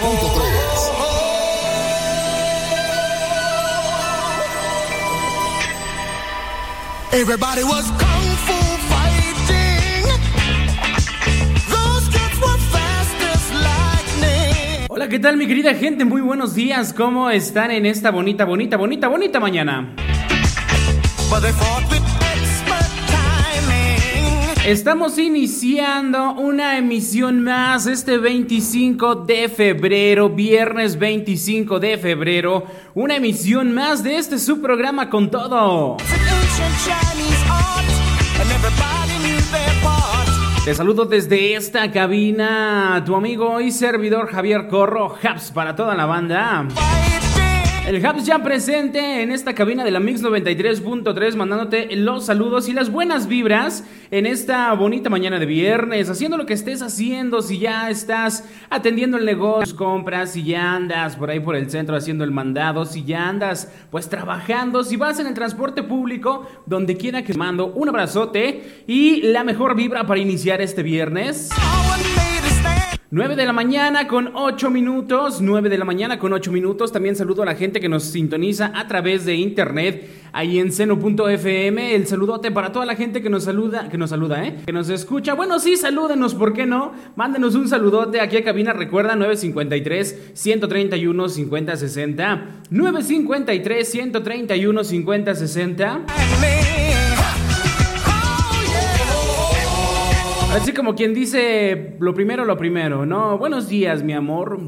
93.3. Everybody was kung fu fighting. Those kids were fast as lightning. Hola, ¿qué tal mi querida gente? Muy buenos días. ¿Cómo están en esta bonita, bonita, bonita, bonita mañana? But they. Estamos iniciando una emisión más este 25 de febrero, viernes 25 de febrero, una emisión más de este subprograma con todo. Te saludo desde esta cabina, tu amigo y servidor Javier Corro, Haps para toda la banda. El Hubs ya presente en esta cabina de la Mix 93.3, mandándote los saludos y las buenas vibras en esta bonita mañana de viernes, haciendo lo que estés haciendo, si ya estás atendiendo el negocio, compras, si ya andas por ahí por el centro haciendo el mandado, si ya andas pues trabajando, si vas en el transporte público, donde quiera que mando un abrazote y la mejor vibra para iniciar este viernes. 9 de la mañana con 8 minutos, 9 de la mañana con 8 minutos. También saludo a la gente que nos sintoniza a través de internet ahí en seno.fm. El saludote para toda la gente que nos saluda, que nos saluda, ¿eh? Que nos escucha. Bueno, sí, salúdenos, ¿por qué no? Mándenos un saludote aquí a cabina, recuerda 953 131 5060. 953 131 5060. Así como quien dice lo primero, lo primero, ¿no? Buenos días, mi amor.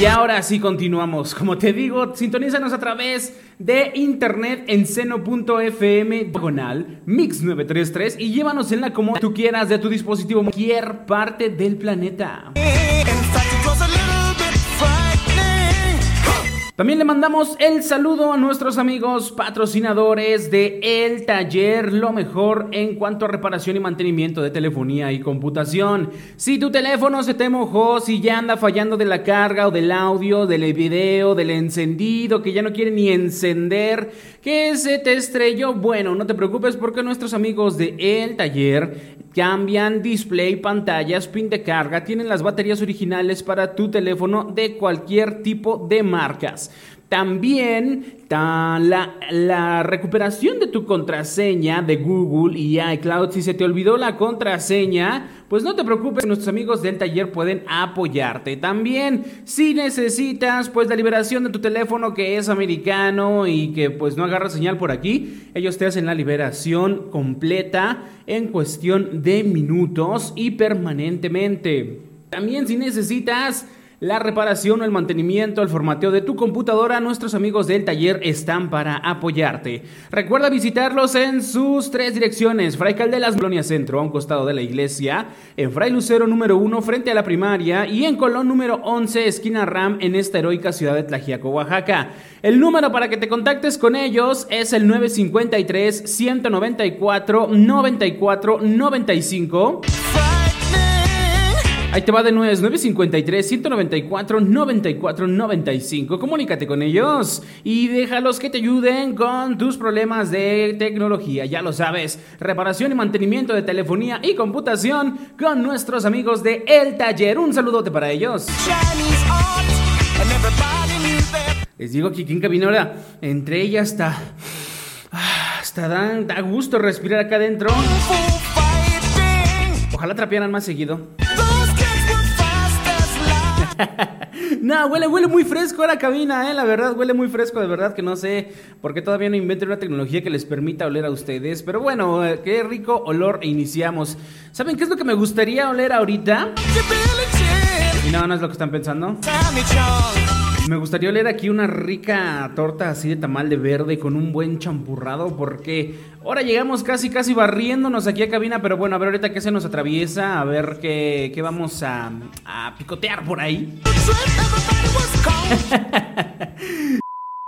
Y ahora sí continuamos. Como te digo, sintonízanos a través de internet en seno.fm diagonal mix 933 y llévanos en la como tú quieras de tu dispositivo cualquier parte del planeta. También le mandamos el saludo a nuestros amigos patrocinadores de El Taller, lo mejor en cuanto a reparación y mantenimiento de telefonía y computación. Si tu teléfono se te mojó, si ya anda fallando de la carga o del audio, del video, del encendido, que ya no quiere ni encender, que se te estrelló, bueno, no te preocupes porque nuestros amigos de El Taller cambian display, pantallas, pin de carga, tienen las baterías originales para tu teléfono de cualquier tipo de marcas. También ta- la, la recuperación de tu contraseña de Google y iCloud. Si se te olvidó la contraseña, pues no te preocupes, nuestros amigos del taller pueden apoyarte. También, si necesitas pues la liberación de tu teléfono que es americano y que pues no agarra señal por aquí, ellos te hacen la liberación completa en cuestión de minutos y permanentemente. También si necesitas la reparación o el mantenimiento, el formateo de tu computadora, nuestros amigos del taller están para apoyarte. Recuerda visitarlos en sus tres direcciones: Fray Caldelas, Colonia Centro, a un costado de la iglesia, en Fray Lucero número 1, frente a la primaria, y en Colón número 11, esquina Ram, en esta heroica ciudad de Tlajiaco, Oaxaca. El número para que te contactes con ellos es el 953 194 94 95. Ahí te va de es 953 194 94 95. Comunícate con ellos y déjalos que te ayuden con tus problemas de tecnología. Ya lo sabes, reparación y mantenimiento de telefonía y computación con nuestros amigos de El Taller. Un saludote para ellos. Les digo que aquí en ahora, entre ellas está. hasta da, da gusto respirar acá adentro. Ojalá trapearan más seguido. No, huele, huele muy fresco la cabina, eh, la verdad, huele muy fresco, de verdad que no sé por qué todavía no inventen una tecnología que les permita oler a ustedes. Pero bueno, eh, qué rico olor e iniciamos. ¿Saben qué es lo que me gustaría oler ahorita? Y no, no es lo que están pensando. Me gustaría oler aquí una rica torta así de tamal de verde con un buen champurrado porque ahora llegamos casi casi barriéndonos aquí a cabina, pero bueno, a ver ahorita qué se nos atraviesa, a ver qué, qué vamos a, a picotear por ahí.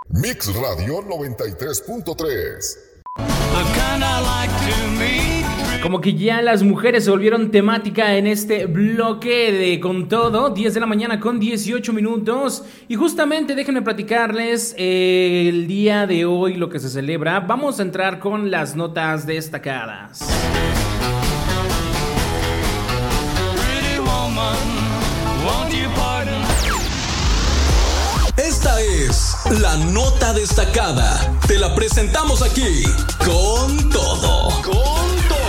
Mix Radio 93.3. Como que ya las mujeres se volvieron temática en este bloque de con todo, 10 de la mañana con 18 minutos. Y justamente déjenme platicarles eh, el día de hoy lo que se celebra. Vamos a entrar con las notas destacadas. Esta es la nota destacada. Te la presentamos aquí con todo. Con todo.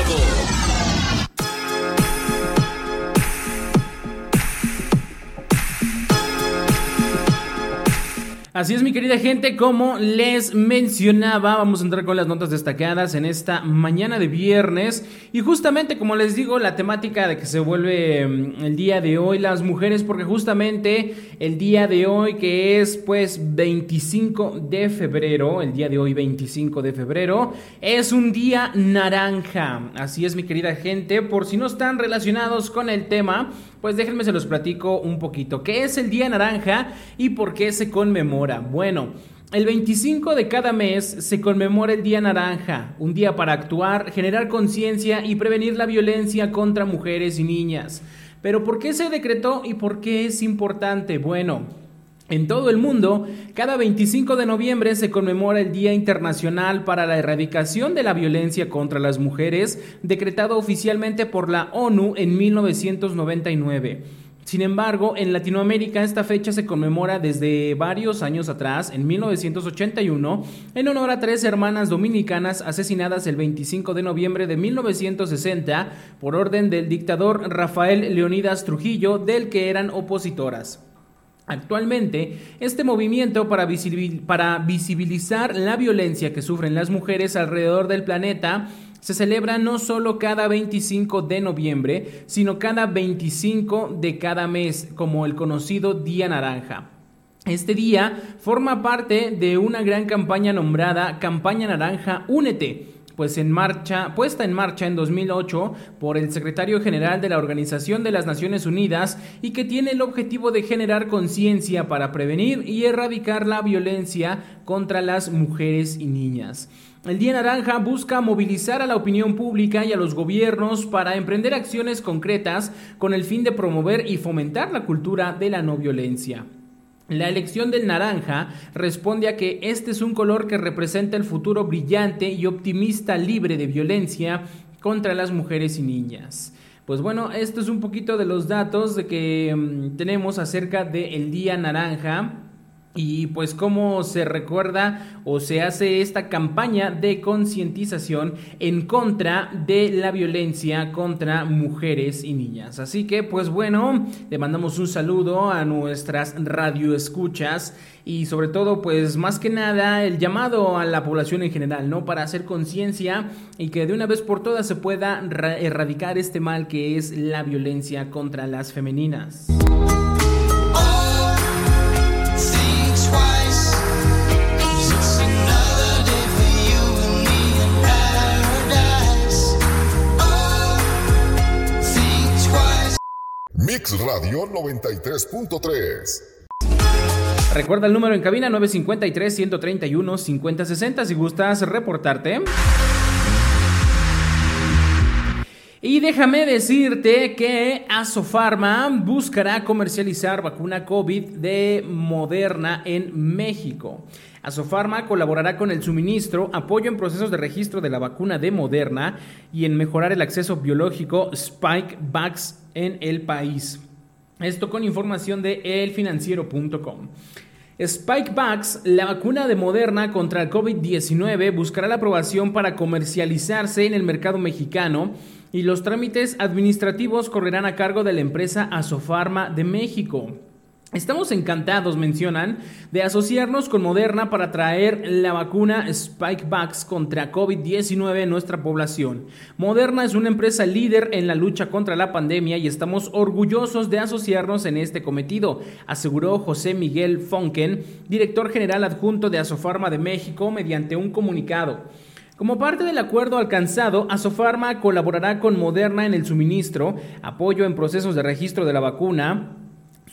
Así es, mi querida gente, como les mencionaba, vamos a entrar con las notas destacadas en esta mañana de viernes. Y justamente, como les digo, la temática de que se vuelve mm, el día de hoy las mujeres, porque justamente el día de hoy, que es pues 25 de febrero, el día de hoy 25 de febrero, es un día naranja. Así es, mi querida gente, por si no están relacionados con el tema, pues déjenme se los platico un poquito. ¿Qué es el Día Naranja y por qué se conmemora? Bueno, el 25 de cada mes se conmemora el Día Naranja, un día para actuar, generar conciencia y prevenir la violencia contra mujeres y niñas. Pero ¿por qué se decretó y por qué es importante? Bueno, en todo el mundo, cada 25 de noviembre se conmemora el Día Internacional para la Erradicación de la Violencia contra las Mujeres, decretado oficialmente por la ONU en 1999. Sin embargo, en Latinoamérica esta fecha se conmemora desde varios años atrás, en 1981, en honor a tres hermanas dominicanas asesinadas el 25 de noviembre de 1960 por orden del dictador Rafael Leonidas Trujillo, del que eran opositoras. Actualmente, este movimiento para, visibil- para visibilizar la violencia que sufren las mujeres alrededor del planeta se celebra no solo cada 25 de noviembre, sino cada 25 de cada mes, como el conocido Día Naranja. Este día forma parte de una gran campaña nombrada Campaña Naranja Únete, pues en marcha, puesta en marcha en 2008 por el secretario general de la Organización de las Naciones Unidas y que tiene el objetivo de generar conciencia para prevenir y erradicar la violencia contra las mujeres y niñas. El Día Naranja busca movilizar a la opinión pública y a los gobiernos para emprender acciones concretas con el fin de promover y fomentar la cultura de la no violencia. La elección del naranja responde a que este es un color que representa el futuro brillante y optimista libre de violencia contra las mujeres y niñas. Pues bueno, esto es un poquito de los datos de que mm, tenemos acerca del Día Naranja y pues cómo se recuerda o se hace esta campaña de concientización en contra de la violencia contra mujeres y niñas. Así que pues bueno, le mandamos un saludo a nuestras radioescuchas y sobre todo pues más que nada el llamado a la población en general, ¿no? Para hacer conciencia y que de una vez por todas se pueda ra- erradicar este mal que es la violencia contra las femeninas. Mix Radio 93.3. Recuerda el número en cabina 953-131-5060 si gustas reportarte. Y déjame decirte que Asofarma buscará comercializar vacuna COVID de Moderna en México. Asofarma colaborará con el suministro, apoyo en procesos de registro de la vacuna de Moderna y en mejorar el acceso biológico Spike Vax en el país. Esto con información de elfinanciero.com. Spikevax, la vacuna de Moderna contra el COVID-19, buscará la aprobación para comercializarse en el mercado mexicano y los trámites administrativos correrán a cargo de la empresa Asofarma de México. Estamos encantados, mencionan, de asociarnos con Moderna para traer la vacuna Spikevax contra COVID-19 en nuestra población. Moderna es una empresa líder en la lucha contra la pandemia y estamos orgullosos de asociarnos en este cometido, aseguró José Miguel Fonken, director general adjunto de Asofarma de México, mediante un comunicado. Como parte del acuerdo alcanzado, Asofarma colaborará con Moderna en el suministro, apoyo en procesos de registro de la vacuna,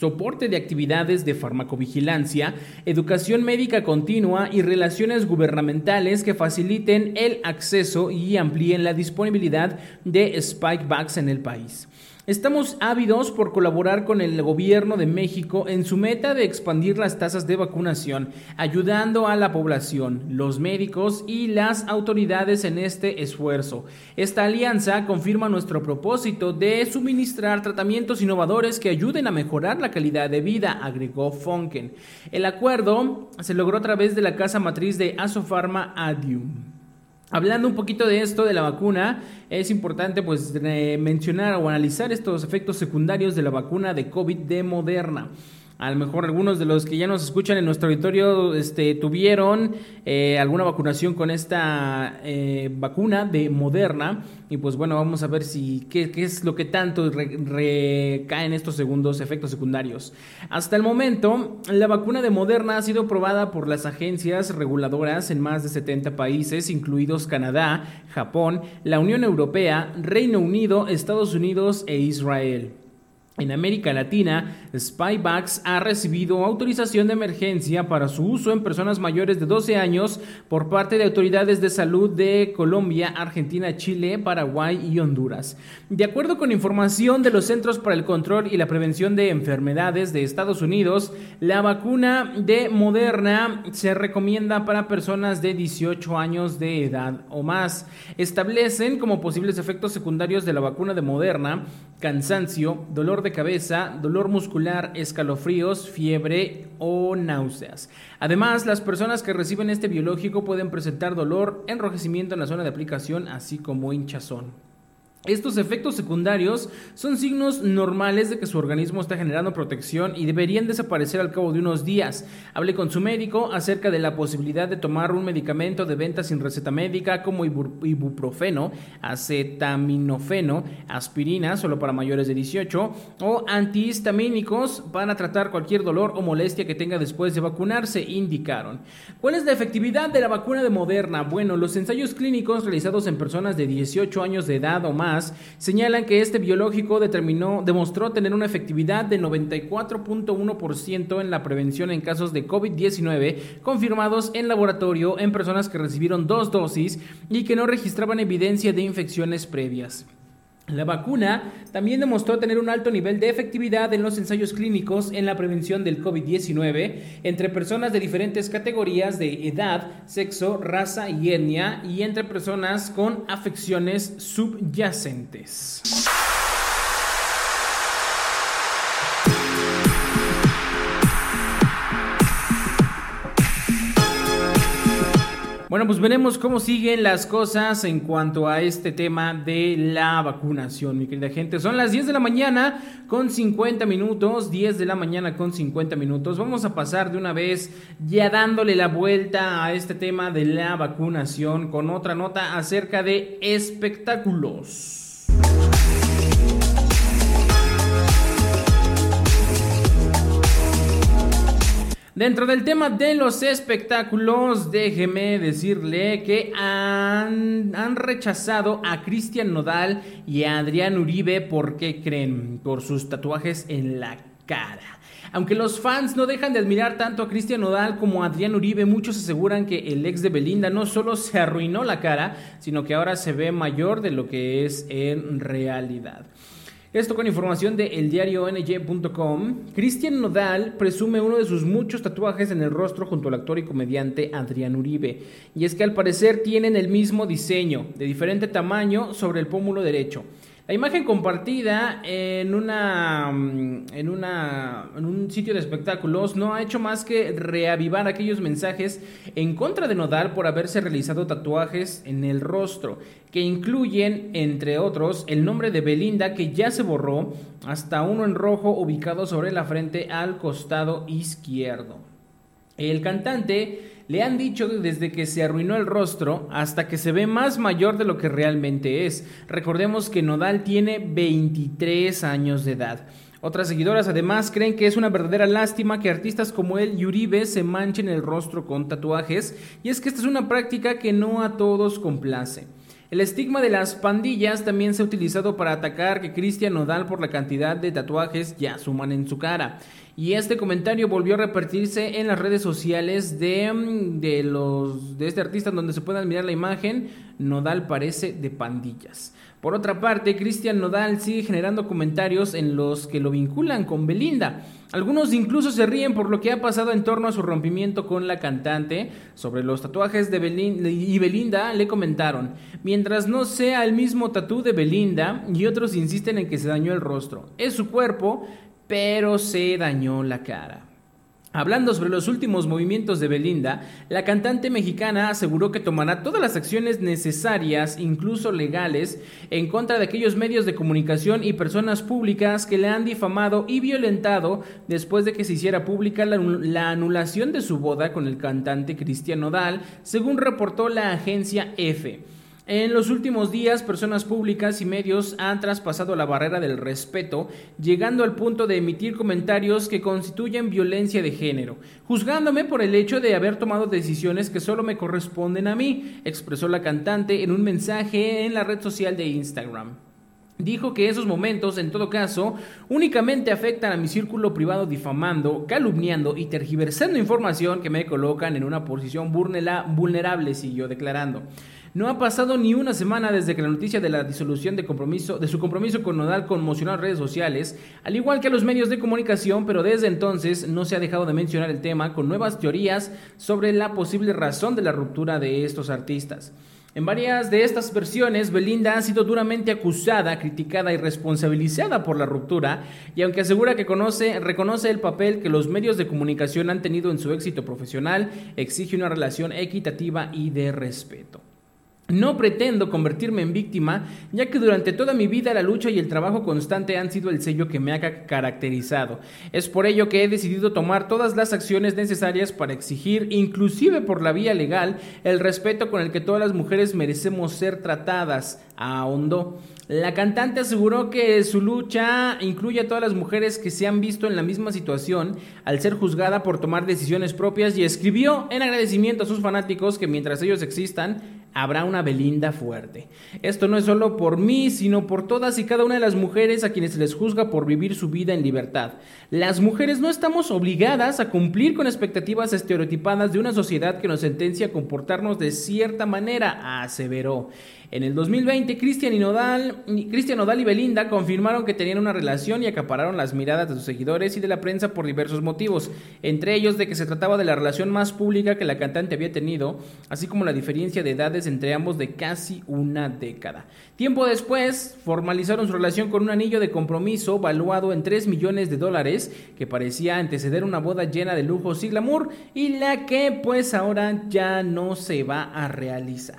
soporte de actividades de farmacovigilancia, educación médica continua y relaciones gubernamentales que faciliten el acceso y amplíen la disponibilidad de Spikevax en el país. Estamos ávidos por colaborar con el gobierno de México en su meta de expandir las tasas de vacunación, ayudando a la población, los médicos y las autoridades en este esfuerzo. Esta alianza confirma nuestro propósito de suministrar tratamientos innovadores que ayuden a mejorar la calidad de vida, agregó Fonken. El acuerdo se logró a través de la casa matriz de Asofarma Adium. Hablando un poquito de esto, de la vacuna, es importante pues mencionar o analizar estos efectos secundarios de la vacuna de COVID de Moderna. A lo mejor algunos de los que ya nos escuchan en nuestro auditorio este, tuvieron eh, alguna vacunación con esta eh, vacuna de Moderna. Y pues bueno, vamos a ver si qué, es lo que tanto recaen estos segundos efectos secundarios. Hasta el momento, la vacuna de Moderna ha sido probada por las agencias reguladoras en más de 70 países, incluidos Canadá, Japón, la Unión Europea, Reino Unido, Estados Unidos e Israel. En América Latina, Spyvax ha recibido autorización de emergencia para su uso en personas mayores de 12 años por parte de autoridades de salud de Colombia, Argentina, Chile, Paraguay y Honduras. De acuerdo con información de los Centros para el Control y la Prevención de Enfermedades de Estados Unidos, la vacuna de Moderna se recomienda para personas de 18 años de edad o más. Establecen como posibles efectos secundarios de la vacuna de Moderna cansancio, dolor de cabeza, dolor muscular, escalofríos, fiebre o náuseas. Además, las personas que reciben este biológico pueden presentar dolor, enrojecimiento en la zona de aplicación, así como hinchazón. Estos efectos secundarios son signos normales de que su organismo está generando protección y deberían desaparecer al cabo de unos días. Hable con su médico acerca de la posibilidad de tomar un medicamento de venta sin receta médica como ibuprofeno, acetaminofeno, aspirina solo para mayores de 18 o antihistamínicos para tratar cualquier dolor o molestia que tenga después de vacunarse, indicaron. ¿Cuál es la efectividad de la vacuna de Moderna? Bueno, los ensayos clínicos realizados en personas de 18 años de edad o más señalan que este biológico determinó, demostró tener una efectividad de 94.1% en la prevención en casos de COVID-19 confirmados en laboratorio en personas que recibieron dos dosis y que no registraban evidencia de infecciones previas. La vacuna también demostró tener un alto nivel de efectividad en los ensayos clínicos en la prevención del COVID-19 entre personas de diferentes categorías de edad, sexo, raza y etnia y entre personas con afecciones subyacentes. Bueno, pues veremos cómo siguen las cosas en cuanto a este tema de la vacunación, mi querida gente. Son las 10 de la mañana con 50 minutos, 10 de la mañana con 50 minutos. Vamos a pasar de una vez ya dándole la vuelta a este tema de la vacunación con otra nota acerca de espectáculos. Dentro del tema de los espectáculos, déjeme decirle que han, rechazado a Cristian Nodal y a Adrián Uribe. ¿Por qué creen? Por sus tatuajes en la cara. Aunque los fans no dejan de admirar tanto a Cristian Nodal como a Adrián Uribe, muchos aseguran que el ex de Belinda no solo se arruinó la cara, sino que ahora se ve mayor de lo que es en realidad. Esto con información de eldiariong.com. Cristian Nodal presume uno de sus muchos tatuajes en el rostro junto al actor y comediante Adrián Uribe. Y es que al parecer tienen el mismo diseño, de diferente tamaño, sobre el pómulo derecho. La imagen compartida en, una, en, una, en un sitio de espectáculos no ha hecho más que reavivar aquellos mensajes en contra de Nodal por haberse realizado tatuajes en el rostro, que incluyen, entre otros, el nombre de Belinda que ya se borró, hasta uno en rojo ubicado sobre la frente al costado izquierdo. El cantante le han dicho desde que se arruinó el rostro hasta que se ve más mayor de lo que realmente es. Recordemos que Nodal tiene 23 años de edad. Otras seguidoras además creen que es una verdadera lástima que artistas como él y Uribe se manchen el rostro con tatuajes, y es que esta es una práctica que no a todos complace. El estigma de las pandillas también se ha utilizado para atacar que Cristian Nodal por la cantidad de tatuajes ya suman en su cara. Y este comentario volvió a repartirse en las redes sociales de, mm, de, los, de este artista donde se puedan mirar la imagen. Nodal parece de pandillas. Por otra parte, Cristian Nodal sigue generando comentarios en los que lo vinculan con Belinda. Algunos incluso se ríen por lo que ha pasado en torno a su rompimiento con la cantante. Sobre los tatuajes de Belinda y Belinda le comentaron, mientras no sea el mismo tatú de Belinda y otros insisten en que se dañó el rostro. Es su cuerpo, pero se dañó la cara. Hablando sobre los últimos movimientos de Belinda, la cantante mexicana aseguró que tomará todas las acciones necesarias, incluso legales, en contra de aquellos medios de comunicación y personas públicas que le han difamado y violentado después de que se hiciera pública la, anulación de su boda con el cantante Cristian Nodal, según reportó la agencia EFE. En los últimos días, personas públicas y medios han traspasado la barrera del respeto, llegando al punto de emitir comentarios que constituyen violencia de género, juzgándome por el hecho de haber tomado decisiones que solo me corresponden a mí, expresó la cantante en un mensaje en la red social de Instagram. Dijo que esos momentos, en todo caso, únicamente afectan a mi círculo privado difamando, calumniando y tergiversando información que me colocan en una posición vulnerable, siguió declarando. No ha pasado ni una semana desde que la noticia de la disolución de, compromiso, de su compromiso con Nodal conmocionó a redes sociales, al igual que a los medios de comunicación, pero desde entonces no se ha dejado de mencionar el tema con nuevas teorías sobre la posible razón de la ruptura de estos artistas. En varias de estas versiones, Belinda ha sido duramente acusada, criticada y responsabilizada por la ruptura, y aunque asegura que conoce, reconoce el papel que los medios de comunicación han tenido en su éxito profesional, exige una relación equitativa y de respeto. No pretendo convertirme en víctima, ya que durante toda mi vida la lucha y el trabajo constante han sido el sello que me ha caracterizado. Es por ello que he decidido tomar todas las acciones necesarias para exigir, inclusive por la vía legal, el respeto con el que todas las mujeres merecemos ser tratadas, ahondó. La cantante aseguró que su lucha incluye a todas las mujeres que se han visto en la misma situación al ser juzgada por tomar decisiones propias y escribió en agradecimiento a sus fanáticos que mientras ellos existan, habrá una Belinda fuerte. Esto no es solo por mí, sino por todas y cada una de las mujeres a quienes se les juzga por vivir su vida en libertad. Las mujeres no estamos obligadas a cumplir con expectativas estereotipadas de una sociedad que nos sentencia a comportarnos de cierta manera, aseveró. En el 2020, Cristian Nodal y Belinda confirmaron que tenían una relación y acapararon las miradas de sus seguidores y de la prensa por diversos motivos, entre ellos de que se trataba de la relación más pública que la cantante había tenido, así como la diferencia de edades entre ambos de casi una década. Tiempo después, formalizaron su relación con un anillo de compromiso valuado en 3 millones de dólares, que parecía anteceder una boda llena de lujos y glamour, y la que pues ahora ya no se va a realizar.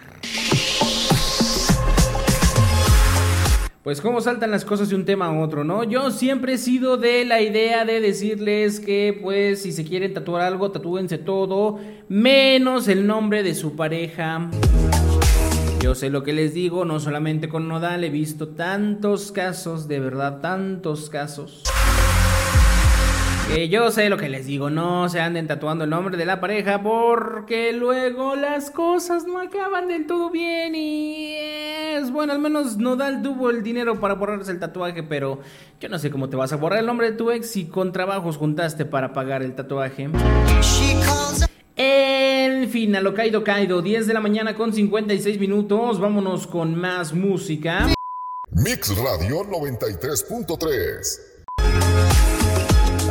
Pues cómo saltan las cosas de un tema a otro, ¿no? Yo siempre he sido de la idea de decirles que pues si se quieren tatuar algo, tatúense todo, menos el nombre de su pareja. Yo sé lo que les digo, no solamente con Nodal, he visto tantos casos, de verdad, tantos casos yo sé lo que les digo, no se anden tatuando el nombre de la pareja porque luego las cosas no acaban del todo bien y es bueno, al menos Nodal tuvo el dinero para borrarse el tatuaje, pero yo no sé cómo te vas a borrar el nombre de tu ex si con trabajos juntaste para pagar el tatuaje. En fin, a lo caído caído, 10 de la mañana con 56 minutos, vámonos con más música. Mix Radio 93.3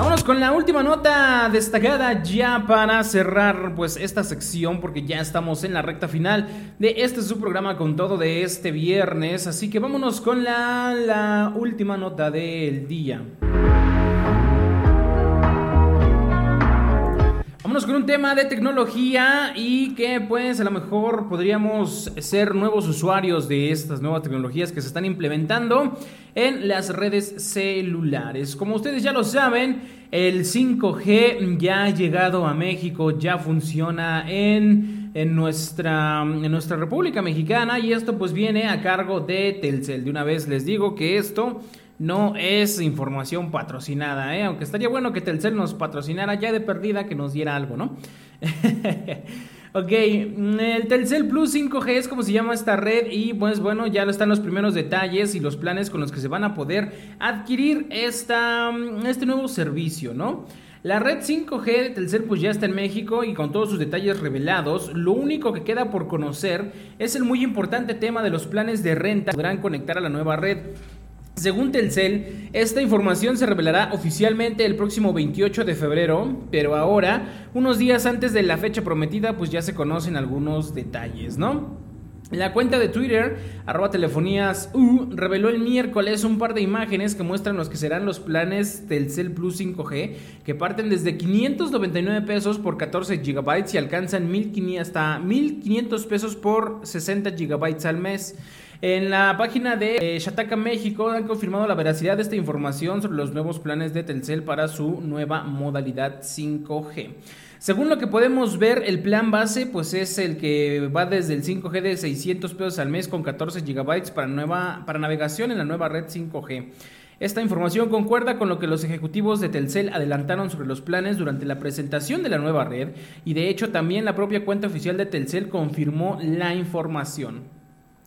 Vámonos con la última nota destacada ya para cerrar pues esta sección porque ya estamos en la recta final de este su programa con todo de este viernes, así que vámonos con la, la última nota del día. Con un tema de tecnología y que pues a lo mejor podríamos ser nuevos usuarios de estas nuevas tecnologías que se están implementando en las redes celulares. Como ustedes ya lo saben, el 5G ya ha llegado a México, ya funciona en, en, nuestra, en nuestra República Mexicana y esto pues viene a cargo de Telcel. De una vez les digo que esto no es información patrocinada, ¿eh? aunque estaría bueno que Telcel nos patrocinara ya de perdida que nos diera algo, ¿no? ok, el Telcel Plus 5G es como se llama esta red y pues bueno, ya están los primeros detalles y los planes con los que se van a poder adquirir esta, este nuevo servicio, ¿no? La red 5G de Telcel pues ya está en México y con todos sus detalles revelados, lo único que queda por conocer es el muy importante tema de los planes de renta que podrán conectar a la nueva red. Según Telcel, esta información se revelará oficialmente el próximo 28 de febrero, pero ahora, unos días antes de la fecha prometida, pues ya se conocen algunos detalles, ¿no? La cuenta de Twitter, arroba telefonías U, reveló el miércoles un par de imágenes que muestran los que serán los planes Telcel Plus 5G, que parten desde 599 pesos por 14 GB y alcanzan 1500 hasta 1500 pesos por 60 GB al mes. En la página de Shataka México han confirmado la veracidad de esta información sobre los nuevos planes de Telcel para su nueva modalidad 5G. Según lo que podemos ver, el plan base pues es el que va desde el 5G de 600 pesos al mes con 14 GB para, nueva, para navegación en la nueva red 5G. Esta información concuerda con lo que los ejecutivos de Telcel adelantaron sobre los planes durante la presentación de la nueva red y de hecho también la propia cuenta oficial de Telcel confirmó la información.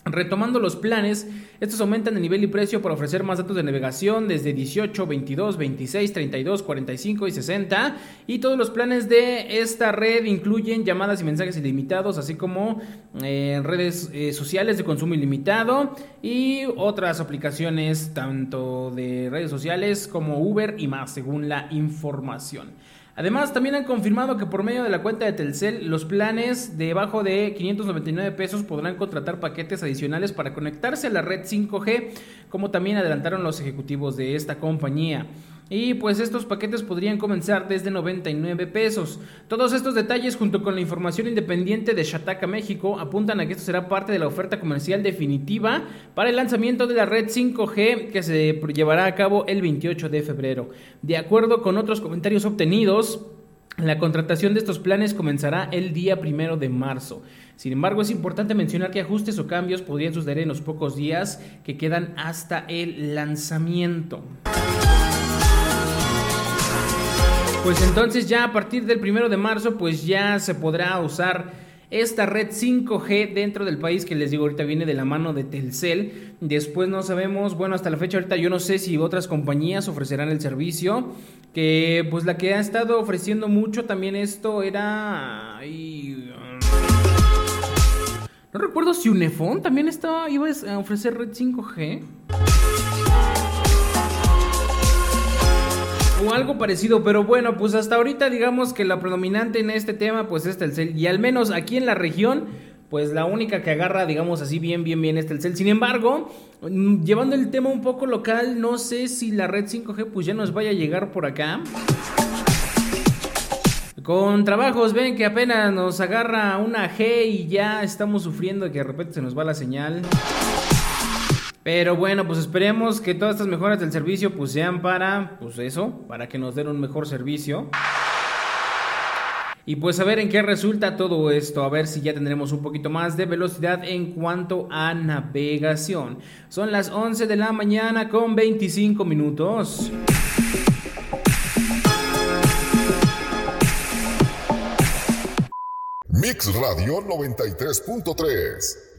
Retomando los planes, estos aumentan el nivel y precio para ofrecer más datos de navegación desde 18, 22, 26, 32, 45 y 60. Y todos los planes de esta red incluyen llamadas y mensajes ilimitados, así como eh, redes eh, sociales de consumo ilimitado y otras aplicaciones tanto de redes sociales como Uber y más, según la información. Además, también han confirmado que por medio de la cuenta de Telcel, los planes debajo de 599 pesos podrán contratar paquetes adicionales para conectarse a la red 5G, como también adelantaron los ejecutivos de esta compañía. Y pues estos paquetes podrían comenzar desde 99 pesos. Todos estos detalles junto con la información independiente de Shataka México apuntan a que esto será parte de la oferta comercial definitiva para el lanzamiento de la red 5G que se llevará a cabo el 28 de febrero. De acuerdo con otros comentarios obtenidos, la contratación de estos planes comenzará el día primero de marzo. Sin embargo, es importante mencionar que ajustes o cambios podrían suceder en los pocos días que quedan hasta el lanzamiento. Pues entonces ya a partir del primero de marzo pues ya se podrá usar esta red 5G dentro del país que les digo ahorita viene de la mano de Telcel. Después no sabemos, bueno, hasta la fecha ahorita yo no sé si otras compañías ofrecerán el servicio, que pues la que ha estado ofreciendo mucho también esto era... No recuerdo si Unifón también estaba, iba a ofrecer red 5G. O algo parecido, pero bueno, pues hasta ahorita digamos que la predominante en este tema pues es Telcel y al menos aquí en la región pues la única que agarra digamos así bien bien bien es Telcel. Sin embargo, mm, llevando el tema un poco local, no sé si la red 5G pues ya nos vaya a llegar por acá. Con trabajos, ven que apenas nos agarra una G y ya estamos sufriendo que de repente se nos va la señal. Pero bueno, pues esperemos que todas estas mejoras del servicio pues sean para, pues eso, para que nos den un mejor servicio. Y pues a ver en qué resulta todo esto, a ver si ya tendremos un poquito más de velocidad en cuanto a navegación. Son las 11 de la mañana con 25 minutos. Mix Radio 93.3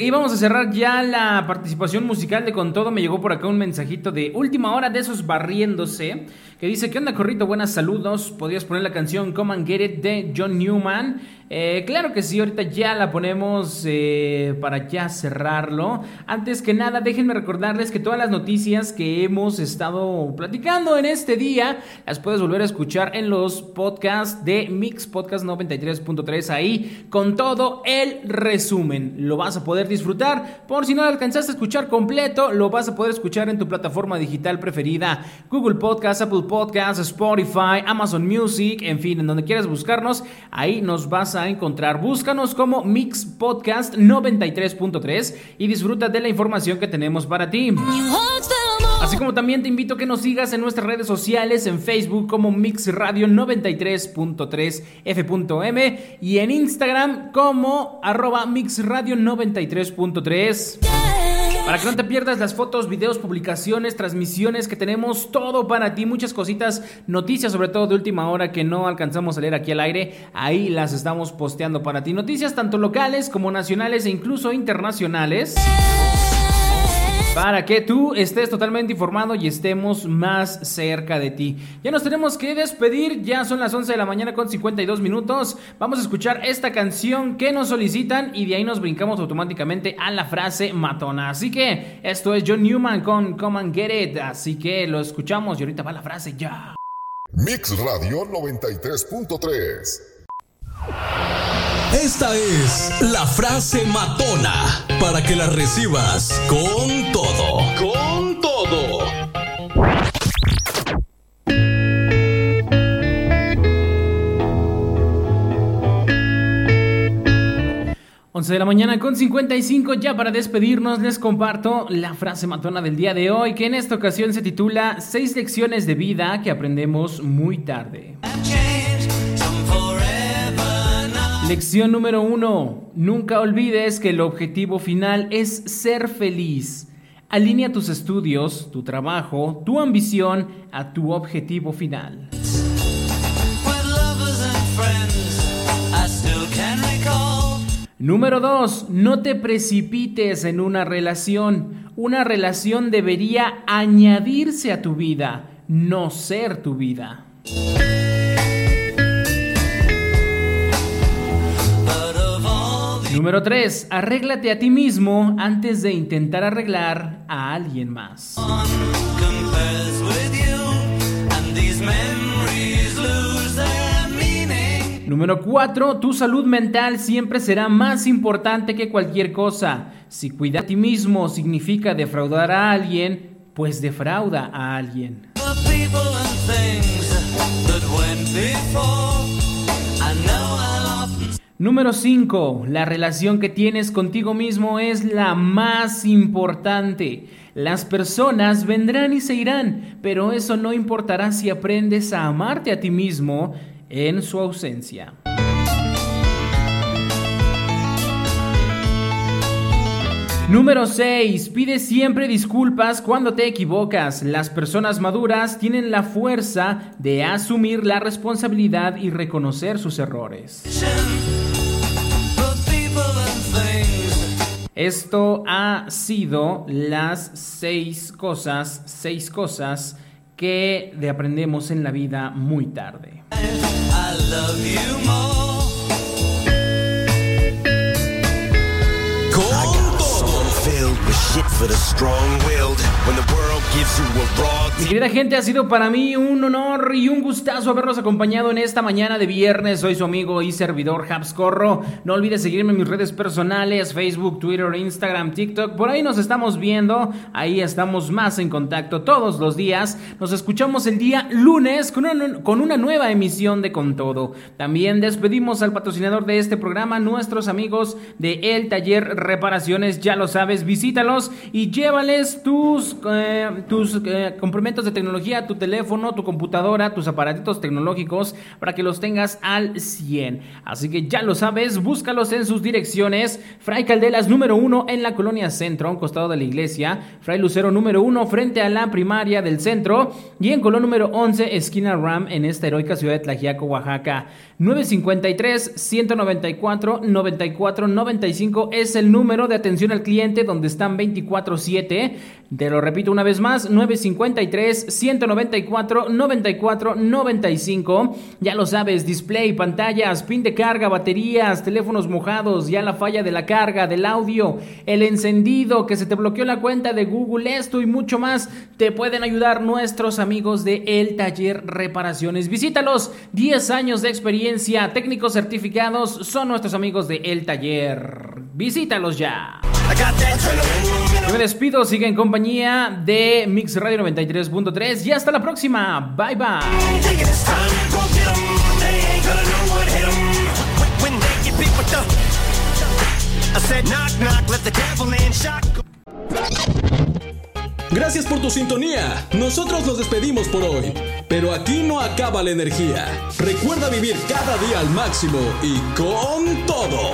Y vamos a cerrar ya la participación musical de Con Todo. Me llegó por acá un mensajito de última hora de esos barriéndose que dice: ¿Qué onda, Corrito? Buenas saludos. Podrías poner la canción Come and Get It de John Newman. Eh, claro que sí, ahorita ya la ponemos eh, para ya cerrarlo. Antes que nada, déjenme recordarles que todas las noticias que hemos estado platicando en este día las puedes volver a escuchar en los podcasts de Mix Podcast 93.3. Ahí con todo el resumen. Lo vas a poder disfrutar. Por si no lo alcanzaste a escuchar completo, lo vas a poder escuchar en tu plataforma digital preferida: Google Podcast, Apple Podcast, Spotify, Amazon Music, en fin, en donde quieras buscarnos, ahí nos vas a encontrar. Búscanos como Mix Podcast 93.3 y disfruta de la información que tenemos para ti. Así como también te invito a que nos sigas en nuestras redes sociales, en Facebook como Mix Radio 93.3 F.M y en Instagram como arroba Mix Radio 93.3. Para que no te pierdas las fotos, videos, publicaciones, transmisiones que tenemos, todo para ti, muchas cositas, noticias sobre todo de última hora que no alcanzamos a leer aquí al aire, ahí las estamos posteando para ti. Noticias tanto locales como nacionales e incluso internacionales para que tú estés totalmente informado y estemos más cerca de ti. Ya nos tenemos que despedir, ya son las 11 de la mañana con 52 minutos. Vamos a escuchar esta canción que nos solicitan y de ahí nos brincamos automáticamente a la frase matona. Así que esto es John Newman con Come and Get It, así que lo escuchamos y ahorita va la frase ya. Mix Radio 93.3 esta es la frase matona para que la recibas con todo. Con todo. Once de la mañana con 55, ya para despedirnos les comparto la frase matona del día de hoy, que en esta ocasión se titula Seis lecciones de vida que aprendemos muy tarde. Lección número uno. Nunca olvides que el objetivo final es ser feliz. Alinea tus estudios, tu trabajo, tu ambición a tu objetivo final. Número 2. No te precipites en una relación. Una relación debería añadirse a tu vida, no ser tu vida. Número 3. Arréglate a ti mismo antes de intentar arreglar a alguien más. Número 4. Tu salud mental siempre será más importante que cualquier cosa. Si cuidar a ti mismo significa defraudar a alguien, pues defrauda a alguien. Número 5. La relación que tienes contigo mismo es la más importante. Las personas vendrán y se irán, pero eso no importará si aprendes a amarte a ti mismo en su ausencia. Número 6. Pide siempre disculpas cuando te equivocas. Las personas maduras tienen la fuerza de asumir la responsabilidad y reconocer sus errores. Esto ha sido las seis cosas, seis cosas que de aprendemos en la vida muy tarde. Mi querida gente, ha sido para mí un honor y un gustazo haberlos acompañado en esta mañana de viernes. Soy su amigo y servidor Habs Corro. No olvides seguirme en mis redes personales, Facebook, Twitter, Instagram, TikTok. Por ahí nos estamos viendo. Ahí estamos más en contacto todos los días. Nos escuchamos el día lunes con una, con una nueva emisión de Con Todo. También despedimos al patrocinador de este programa, nuestros amigos de El Taller Reparaciones. Ya lo sabes, visítalos y llévales tus, eh, tus eh, complementos de tecnología, tu teléfono, tu computadora, tus aparatitos tecnológicos para que los tengas al 100. Así que ya lo sabes, búscalos en sus direcciones. Fray Caldelas número 1 en la colonia centro, a un costado de la iglesia. Fray Lucero número 1 frente a la primaria del centro. Y en Colón número 11, esquina Ram, en esta heroica ciudad de Tlajiaco, Oaxaca. 953-194-9495 es el número de atención al cliente donde están 24-7. Te lo repito una vez más, 953-194-9495. Ya lo sabes, display, pantallas, pin de carga, baterías, teléfonos mojados, ya la falla de la carga, del audio, el encendido, que se te bloqueó la cuenta de Google, esto y mucho más, te pueden ayudar nuestros amigos de El Taller Reparaciones. Visítalos, 10 años de experiencia, técnicos certificados, son nuestros amigos de El Taller. Visítalos ya. Yo me despido, sigue en compañía de Mix Radio 93.3 y hasta la próxima. Bye bye. Gracias por tu sintonía. Nosotros nos despedimos por hoy. Pero aquí no acaba la energía. Recuerda vivir cada día al máximo y con todo.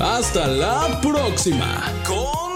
Hasta la próxima. Con